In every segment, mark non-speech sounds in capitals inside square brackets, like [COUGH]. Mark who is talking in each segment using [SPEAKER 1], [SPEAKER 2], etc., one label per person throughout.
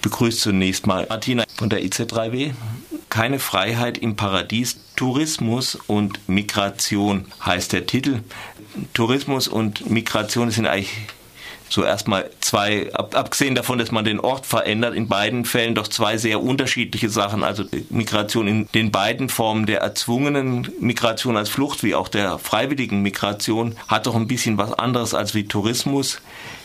[SPEAKER 1] Ich begrüße zunächst mal Martina von der IZ3W. Keine Freiheit im Paradies. Tourismus und Migration heißt der Titel. Tourismus und Migration sind eigentlich so erstmal zwei, ab, abgesehen davon, dass man den Ort verändert, in beiden Fällen doch zwei sehr unterschiedliche Sachen. Also Migration in den beiden Formen der erzwungenen Migration als Flucht wie auch der freiwilligen Migration hat doch ein bisschen was anderes als wie Tourismus.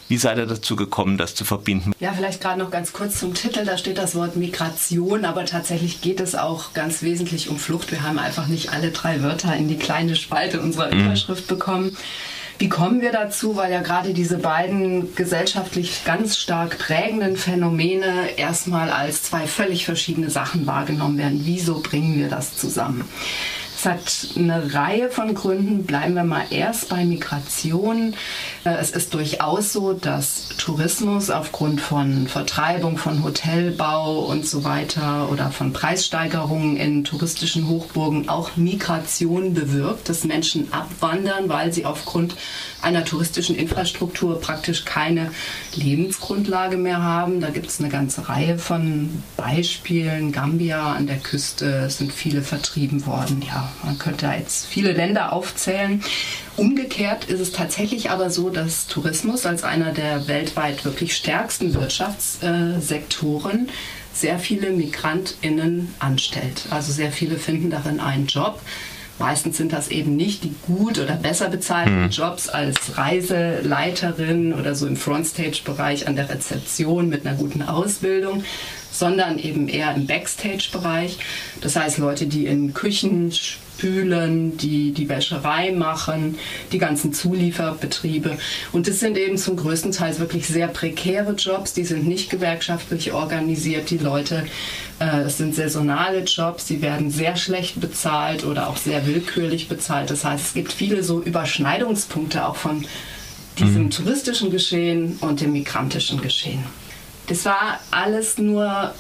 [SPEAKER 1] Wie seid ihr dazu gekommen, das zu verbinden?
[SPEAKER 2] Ja, vielleicht gerade noch ganz kurz zum Titel. Da steht das Wort Migration, aber tatsächlich geht es auch ganz wesentlich um Flucht. Wir haben einfach nicht alle drei Wörter in die kleine Spalte unserer mhm. Überschrift bekommen. Wie kommen wir dazu? Weil ja gerade diese beiden gesellschaftlich ganz stark prägenden Phänomene erstmal als zwei völlig verschiedene Sachen wahrgenommen werden. Wieso bringen wir das zusammen? Es hat eine Reihe von Gründen. Bleiben wir mal erst bei Migration. Äh, es ist durchaus so, dass Tourismus aufgrund von Vertreibung, von Hotelbau und so weiter oder von Preissteigerungen in touristischen Hochburgen auch Migration bewirkt, dass Menschen abwandern, weil sie aufgrund einer touristischen Infrastruktur praktisch keine Lebensgrundlage mehr haben. Da gibt es eine ganze Reihe von Beispielen. Gambia an der Küste sind viele vertrieben worden. Ja, man könnte jetzt viele Länder aufzählen. Umgekehrt ist es tatsächlich aber so, dass Tourismus als einer der weltweit wirklich stärksten Wirtschaftssektoren sehr viele Migrantinnen anstellt. Also sehr viele finden darin einen Job. Meistens sind das eben nicht die gut oder besser bezahlten mhm. Jobs als Reiseleiterin oder so im Frontstage-Bereich an der Rezeption mit einer guten Ausbildung, sondern eben eher im Backstage-Bereich. Das heißt Leute, die in Küchen spülen, die die Wäscherei machen, die ganzen Zulieferbetriebe. Und das sind eben zum größten Teil wirklich sehr prekäre Jobs, die sind nicht gewerkschaftlich organisiert, die Leute. Äh, es sind saisonale Jobs, die werden sehr schlecht bezahlt oder auch sehr willkürlich bezahlt. Das heißt, es gibt viele so Überschneidungspunkte auch von diesem mhm. touristischen Geschehen und dem migrantischen Geschehen. Das war alles nur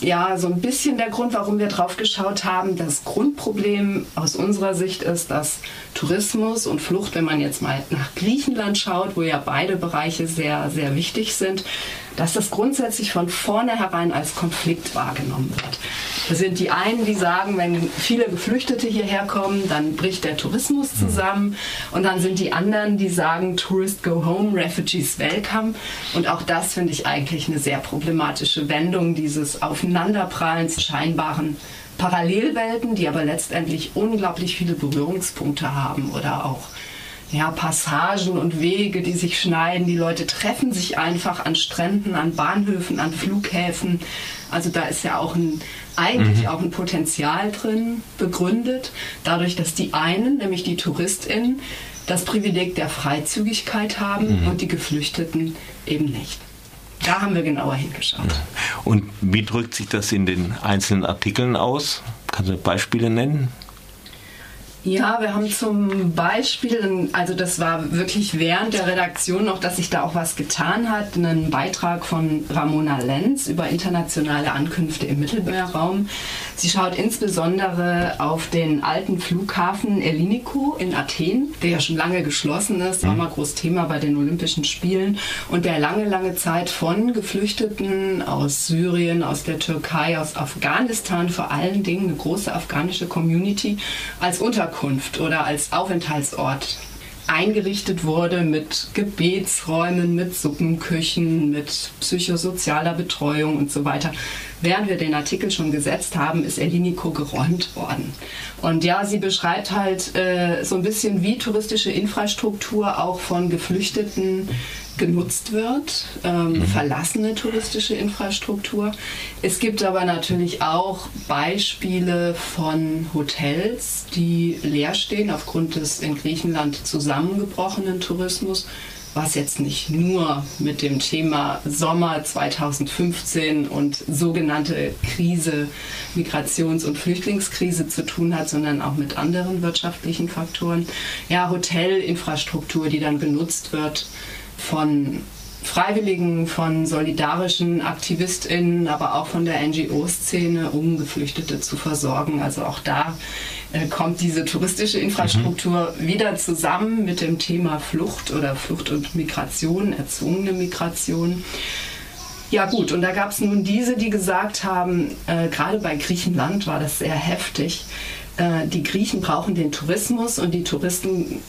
[SPEAKER 2] ja, so ein bisschen der Grund, warum wir drauf geschaut haben. Das Grundproblem aus unserer Sicht ist, dass Tourismus und Flucht, wenn man jetzt mal nach Griechenland schaut, wo ja beide Bereiche sehr, sehr wichtig sind, dass das grundsätzlich von vornherein als Konflikt wahrgenommen wird. Sind die einen, die sagen, wenn viele Geflüchtete hierher kommen, dann bricht der Tourismus zusammen. Und dann sind die anderen, die sagen, Tourist go home, Refugees welcome. Und auch das finde ich eigentlich eine sehr problematische Wendung dieses Aufeinanderprallens scheinbaren Parallelwelten, die aber letztendlich unglaublich viele Berührungspunkte haben oder auch ja, Passagen und Wege, die sich schneiden. Die Leute treffen sich einfach an Stränden, an Bahnhöfen, an Flughäfen. Also da ist ja auch ein, eigentlich mhm. auch ein Potenzial drin begründet, dadurch, dass die einen, nämlich die TouristInnen, das Privileg der Freizügigkeit haben mhm. und die Geflüchteten eben nicht. Da haben wir genauer hingeschaut.
[SPEAKER 1] Und wie drückt sich das in den einzelnen Artikeln aus? Kannst du Beispiele nennen?
[SPEAKER 2] Ja, wir haben zum Beispiel, also das war wirklich während der Redaktion noch, dass sich da auch was getan hat, einen Beitrag von Ramona Lenz über internationale Ankünfte im Mittelmeerraum. Sie schaut insbesondere auf den alten Flughafen Elinikou in Athen, der ja schon lange geschlossen ist, war mhm. mal groß Thema bei den Olympischen Spielen und der lange, lange Zeit von Geflüchteten aus Syrien, aus der Türkei, aus Afghanistan vor allen Dingen eine große afghanische Community als Unter Unterkunft oder als Aufenthaltsort eingerichtet wurde mit Gebetsräumen, mit Suppenküchen, mit psychosozialer Betreuung und so weiter. Während wir den Artikel schon gesetzt haben, ist Eliniko geräumt worden. Und ja, sie beschreibt halt äh, so ein bisschen, wie touristische Infrastruktur auch von Geflüchteten genutzt wird, ähm, mhm. verlassene touristische Infrastruktur. Es gibt aber natürlich auch Beispiele von Hotels, die leer stehen aufgrund des in Griechenland zusammengebrochenen Tourismus was jetzt nicht nur mit dem Thema Sommer 2015 und sogenannte Krise, Migrations- und Flüchtlingskrise zu tun hat, sondern auch mit anderen wirtschaftlichen Faktoren. Ja, Hotelinfrastruktur, die dann genutzt wird von Freiwilligen, von solidarischen AktivistInnen, aber auch von der NGO-Szene, um Geflüchtete zu versorgen. Also auch da äh, kommt diese touristische Infrastruktur mhm. wieder zusammen mit dem Thema Flucht oder Flucht und Migration, erzwungene Migration. Ja gut, und da gab es nun diese, die gesagt haben, äh, gerade bei Griechenland war das sehr heftig, äh, die Griechen brauchen den Tourismus und die Touristen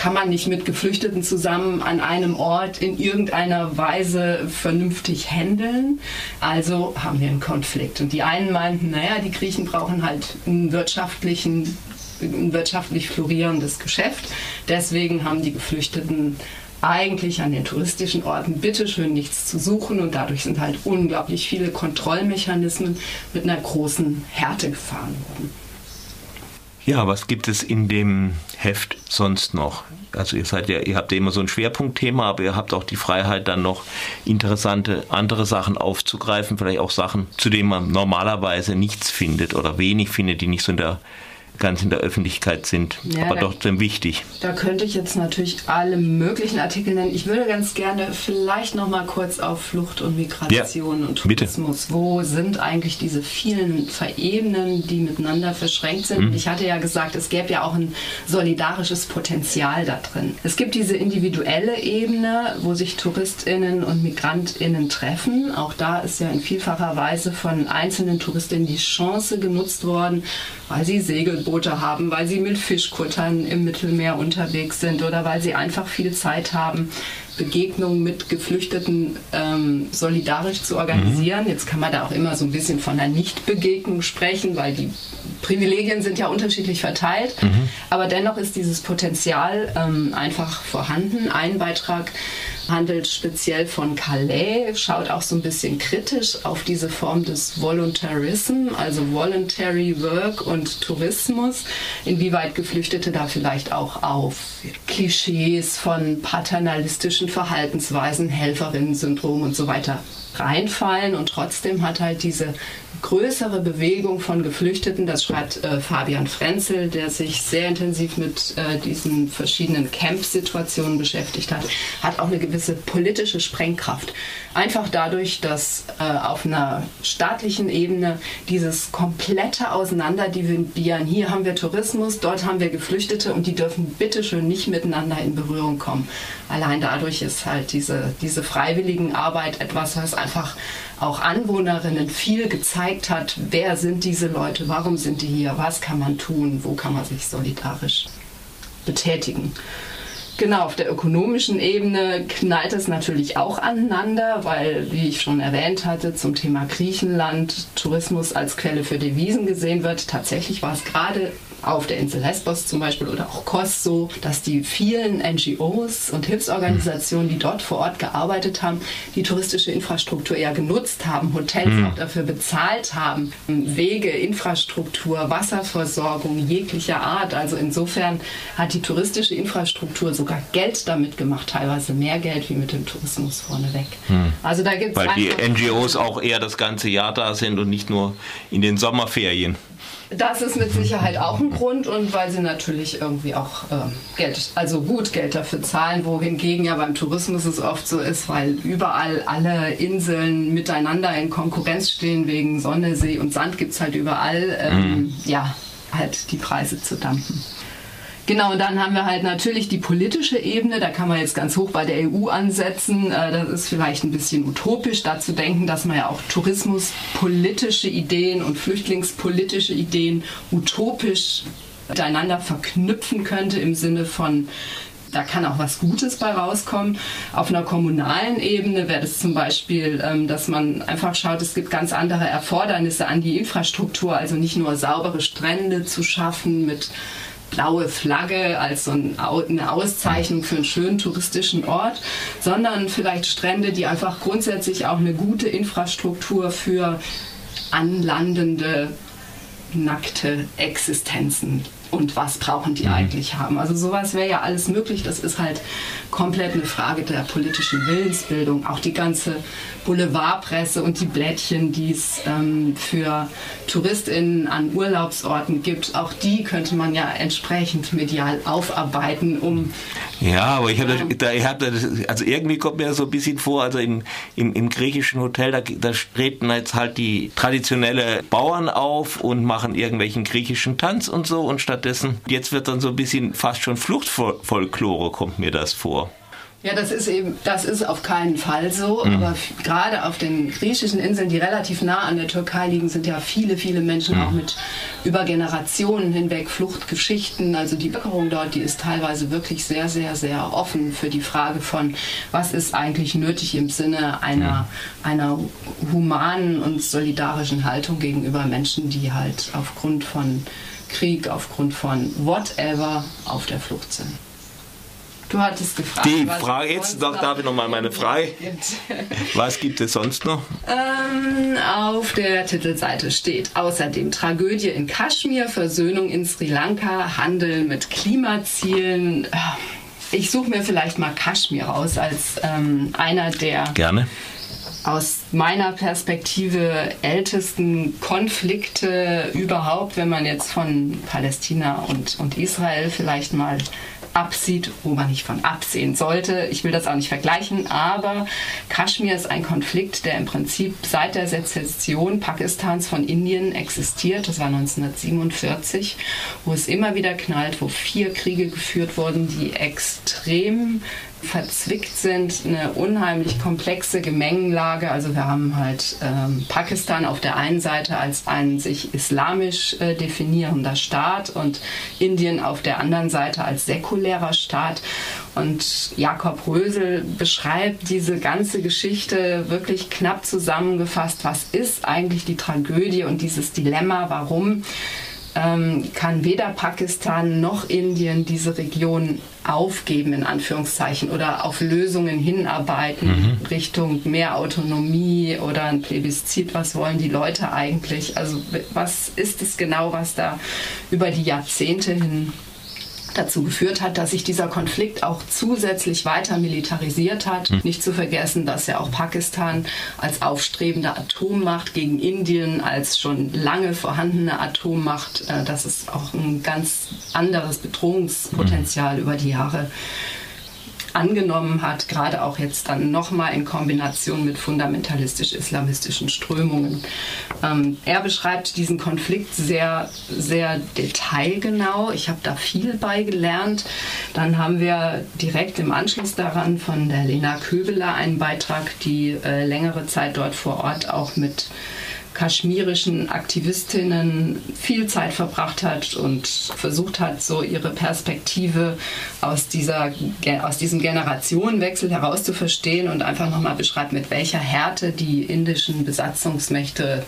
[SPEAKER 2] kann man nicht mit Geflüchteten zusammen an einem Ort in irgendeiner Weise vernünftig handeln. Also haben wir einen Konflikt. Und die einen meinten, naja, die Griechen brauchen halt einen wirtschaftlichen, ein wirtschaftlich florierendes Geschäft. Deswegen haben die Geflüchteten eigentlich an den touristischen Orten bitteschön nichts zu suchen und dadurch sind halt unglaublich viele Kontrollmechanismen mit einer großen Härte gefahren worden.
[SPEAKER 1] Ja, was gibt es in dem Heft sonst noch? Also ihr seid ja, ihr habt ja immer so ein Schwerpunktthema, aber ihr habt auch die Freiheit, dann noch interessante andere Sachen aufzugreifen, vielleicht auch Sachen, zu denen man normalerweise nichts findet oder wenig findet, die nicht so in der ganz in der Öffentlichkeit sind, ja, aber trotzdem wichtig.
[SPEAKER 2] Da könnte ich jetzt natürlich alle möglichen Artikel nennen. Ich würde ganz gerne vielleicht noch mal kurz auf Flucht und Migration ja, und Tourismus. Bitte. Wo sind eigentlich diese vielen Verebenen, die miteinander verschränkt sind? Mhm. Ich hatte ja gesagt, es gäbe ja auch ein solidarisches Potenzial da drin. Es gibt diese individuelle Ebene, wo sich TouristInnen und MigrantInnen treffen. Auch da ist ja in vielfacher Weise von einzelnen TouristInnen die Chance genutzt worden, weil sie Segelboote haben, weil sie mit Fischkuttern im Mittelmeer unterwegs sind oder weil sie einfach viel Zeit haben, Begegnungen mit Geflüchteten ähm, solidarisch zu organisieren. Mhm. Jetzt kann man da auch immer so ein bisschen von einer Nichtbegegnung sprechen, weil die Privilegien sind ja unterschiedlich verteilt. Mhm. Aber dennoch ist dieses Potenzial ähm, einfach vorhanden. Ein Beitrag handelt speziell von Calais, schaut auch so ein bisschen kritisch auf diese Form des Voluntarism, also Voluntary Work und Tourismus, inwieweit Geflüchtete da vielleicht auch auf Klischees von paternalistischen Verhaltensweisen, Helferinnen-Syndrom und so weiter reinfallen und trotzdem hat halt diese größere Bewegung von Geflüchteten, das schreibt äh, Fabian Frenzel, der sich sehr intensiv mit äh, diesen verschiedenen Camp-Situationen beschäftigt hat, hat auch eine gewisse politische Sprengkraft. Einfach dadurch, dass äh, auf einer staatlichen Ebene dieses komplette Auseinanderdividieren, hier haben wir Tourismus, dort haben wir Geflüchtete und die dürfen bitteschön nicht miteinander in Berührung kommen. Allein dadurch ist halt diese, diese Freiwilligenarbeit etwas, was einfach auch Anwohnerinnen viel gezeigt hat, wer sind diese Leute, warum sind die hier, was kann man tun, wo kann man sich solidarisch betätigen. Genau, auf der ökonomischen Ebene knallt es natürlich auch aneinander, weil, wie ich schon erwähnt hatte, zum Thema Griechenland Tourismus als Quelle für Devisen gesehen wird. Tatsächlich war es gerade auf der Insel Lesbos zum Beispiel oder auch Kos so, dass die vielen NGOs und Hilfsorganisationen, die dort vor Ort gearbeitet haben, die touristische Infrastruktur eher genutzt haben, Hotels mhm. auch dafür bezahlt haben, Wege, Infrastruktur, Wasserversorgung jeglicher Art. Also insofern hat die touristische Infrastruktur sogar Geld damit gemacht, teilweise mehr Geld wie mit dem Tourismus vorneweg.
[SPEAKER 1] Mhm. Also da gibt's Weil die NGOs auch eher das ganze Jahr da sind und nicht nur in den Sommerferien.
[SPEAKER 2] Das ist mit Sicherheit auch ein Grund und weil sie natürlich irgendwie auch äh, Geld, also gut Geld dafür zahlen, wohingegen ja beim Tourismus es oft so ist, weil überall alle Inseln miteinander in Konkurrenz stehen wegen Sonne, See und Sand gibt es halt überall, ähm, mhm. ja, halt die Preise zu dampfen. Genau, und dann haben wir halt natürlich die politische Ebene. Da kann man jetzt ganz hoch bei der EU ansetzen. Äh, das ist vielleicht ein bisschen utopisch, da zu denken, dass man ja auch tourismuspolitische Ideen und flüchtlingspolitische Ideen utopisch miteinander verknüpfen könnte im Sinne von da kann auch was Gutes bei rauskommen. Auf einer kommunalen Ebene wäre das zum Beispiel, ähm, dass man einfach schaut, es gibt ganz andere Erfordernisse an die Infrastruktur, also nicht nur saubere Strände zu schaffen mit blaue Flagge als so eine Auszeichnung für einen schönen touristischen Ort, sondern vielleicht Strände, die einfach grundsätzlich auch eine gute Infrastruktur für anlandende, nackte Existenzen und was brauchen die mhm. eigentlich haben. Also sowas wäre ja alles möglich. Das ist halt komplett eine Frage der politischen Willensbildung. Auch die ganze Boulevardpresse und die Blättchen, die es ähm, für TouristInnen an Urlaubsorten gibt, auch die könnte man ja entsprechend medial aufarbeiten, um.
[SPEAKER 1] Ja, aber ich habe ähm, da, ich hab da, also irgendwie kommt mir so ein bisschen vor, also im, im, im griechischen Hotel, da, da treten jetzt halt die traditionelle Bauern auf und machen irgendwelchen griechischen Tanz und so und stattdessen, jetzt wird dann so ein bisschen fast schon Fluchtfolklore, kommt mir das vor.
[SPEAKER 2] Ja, das ist eben, das ist auf keinen Fall so. Mhm. Aber gerade auf den griechischen Inseln, die relativ nah an der Türkei liegen, sind ja viele, viele Menschen mhm. auch mit über Generationen hinweg Fluchtgeschichten. Also die Bevölkerung dort, die ist teilweise wirklich sehr, sehr, sehr offen für die Frage von, was ist eigentlich nötig im Sinne einer, mhm. einer humanen und solidarischen Haltung gegenüber Menschen, die halt aufgrund von Krieg, aufgrund von whatever auf der Flucht sind. Du hattest gefragt.
[SPEAKER 1] Die Frage, jetzt noch, darf ich nochmal meine Frage. [LAUGHS] Was gibt es sonst noch?
[SPEAKER 2] Ähm, auf der Titelseite steht außerdem Tragödie in Kaschmir, Versöhnung in Sri Lanka, Handel mit Klimazielen. Ich suche mir vielleicht mal Kaschmir raus als ähm, einer der.
[SPEAKER 1] Gerne
[SPEAKER 2] aus meiner Perspektive ältesten Konflikte überhaupt, wenn man jetzt von Palästina und, und Israel vielleicht mal absieht, wo man nicht von absehen sollte. Ich will das auch nicht vergleichen, aber Kaschmir ist ein Konflikt, der im Prinzip seit der Sezession Pakistans von Indien existiert. Das war 1947, wo es immer wieder knallt, wo vier Kriege geführt wurden, die extrem verzwickt sind, eine unheimlich komplexe Gemengenlage. Also wir haben halt ähm, Pakistan auf der einen Seite als ein sich islamisch äh, definierender Staat und Indien auf der anderen Seite als säkulärer Staat. Und Jakob Rösel beschreibt diese ganze Geschichte wirklich knapp zusammengefasst. Was ist eigentlich die Tragödie und dieses Dilemma? Warum? ähm, kann weder Pakistan noch Indien diese Region aufgeben, in Anführungszeichen, oder auf Lösungen hinarbeiten mhm. Richtung mehr Autonomie oder ein Plebiszit. Was wollen die Leute eigentlich? Also was ist es genau, was da über die Jahrzehnte hin dazu geführt hat, dass sich dieser Konflikt auch zusätzlich weiter militarisiert hat. Mhm. Nicht zu vergessen, dass ja auch Pakistan als aufstrebende Atommacht gegen Indien als schon lange vorhandene Atommacht, äh, das ist auch ein ganz anderes Bedrohungspotenzial mhm. über die Jahre angenommen hat, gerade auch jetzt dann nochmal in Kombination mit fundamentalistisch-islamistischen Strömungen. Ähm, er beschreibt diesen Konflikt sehr, sehr detailgenau. Ich habe da viel beigelernt. Dann haben wir direkt im Anschluss daran von der Lena Köbeler einen Beitrag, die äh, längere Zeit dort vor Ort auch mit kaschmirischen Aktivistinnen viel Zeit verbracht hat und versucht hat, so ihre Perspektive aus, dieser, aus diesem Generationenwechsel herauszuverstehen und einfach nochmal beschreibt, mit welcher Härte die indischen Besatzungsmächte,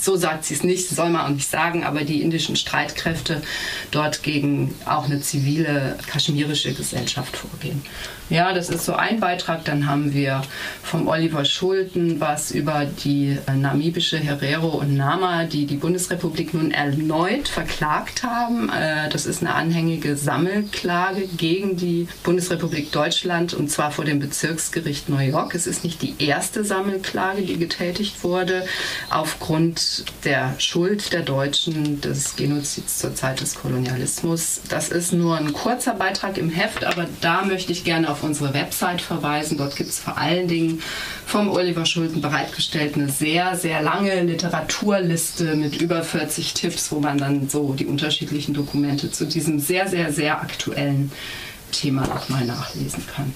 [SPEAKER 2] so sagt sie es nicht, soll man auch nicht sagen, aber die indischen Streitkräfte dort gegen auch eine zivile kaschmirische Gesellschaft vorgehen. Ja, das ist so ein Beitrag. Dann haben wir vom Oliver Schulten was über die namibische Herero und Nama, die die Bundesrepublik nun erneut verklagt haben. Äh, das ist eine anhängige Sammelklage gegen die Bundesrepublik Deutschland und zwar vor dem Bezirksgericht New York. Es ist nicht die erste Sammelklage, die getätigt wurde aufgrund der Schuld der Deutschen des Genozids zur Zeit des Kolonialismus. Das ist nur ein kurzer Beitrag im Heft, aber da möchte ich gerne auf unsere Website verweisen. Dort gibt es vor allen Dingen vom Oliver Schulten bereitgestellt eine sehr, sehr lange Literaturliste mit über 40 Tipps, wo man dann so die unterschiedlichen Dokumente zu diesem sehr, sehr, sehr aktuellen Thema nochmal nachlesen kann.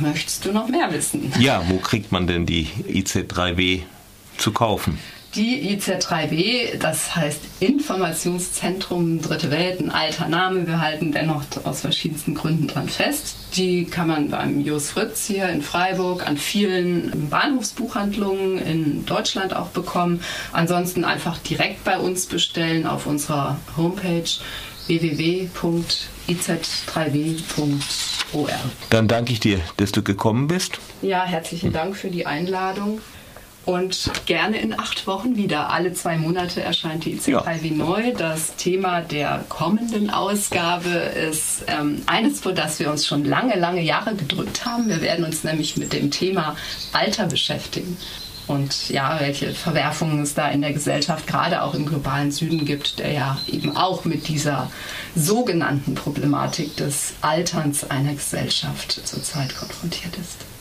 [SPEAKER 2] Möchtest du noch mehr wissen?
[SPEAKER 1] Ja, wo kriegt man denn die IC3W zu kaufen?
[SPEAKER 2] Die IZ3W, das heißt Informationszentrum Dritte Welt, ein alter Name, wir halten dennoch aus verschiedensten Gründen dran fest. Die kann man beim Jos Fritz hier in Freiburg an vielen Bahnhofsbuchhandlungen in Deutschland auch bekommen. Ansonsten einfach direkt bei uns bestellen auf unserer Homepage www.iz3w.or.
[SPEAKER 1] Dann danke ich dir, dass du gekommen bist.
[SPEAKER 2] Ja, herzlichen Dank für die Einladung und gerne in acht Wochen wieder. Alle zwei Monate erscheint die IC3 wie neu. Das Thema der kommenden Ausgabe ist ähm, eines, vor das wir uns schon lange, lange Jahre gedrückt haben. Wir werden uns nämlich mit dem Thema Alter beschäftigen. Und ja, welche Verwerfungen es da in der Gesellschaft, gerade auch im globalen Süden gibt, der ja eben auch mit dieser sogenannten Problematik des Alterns einer Gesellschaft zurzeit konfrontiert ist.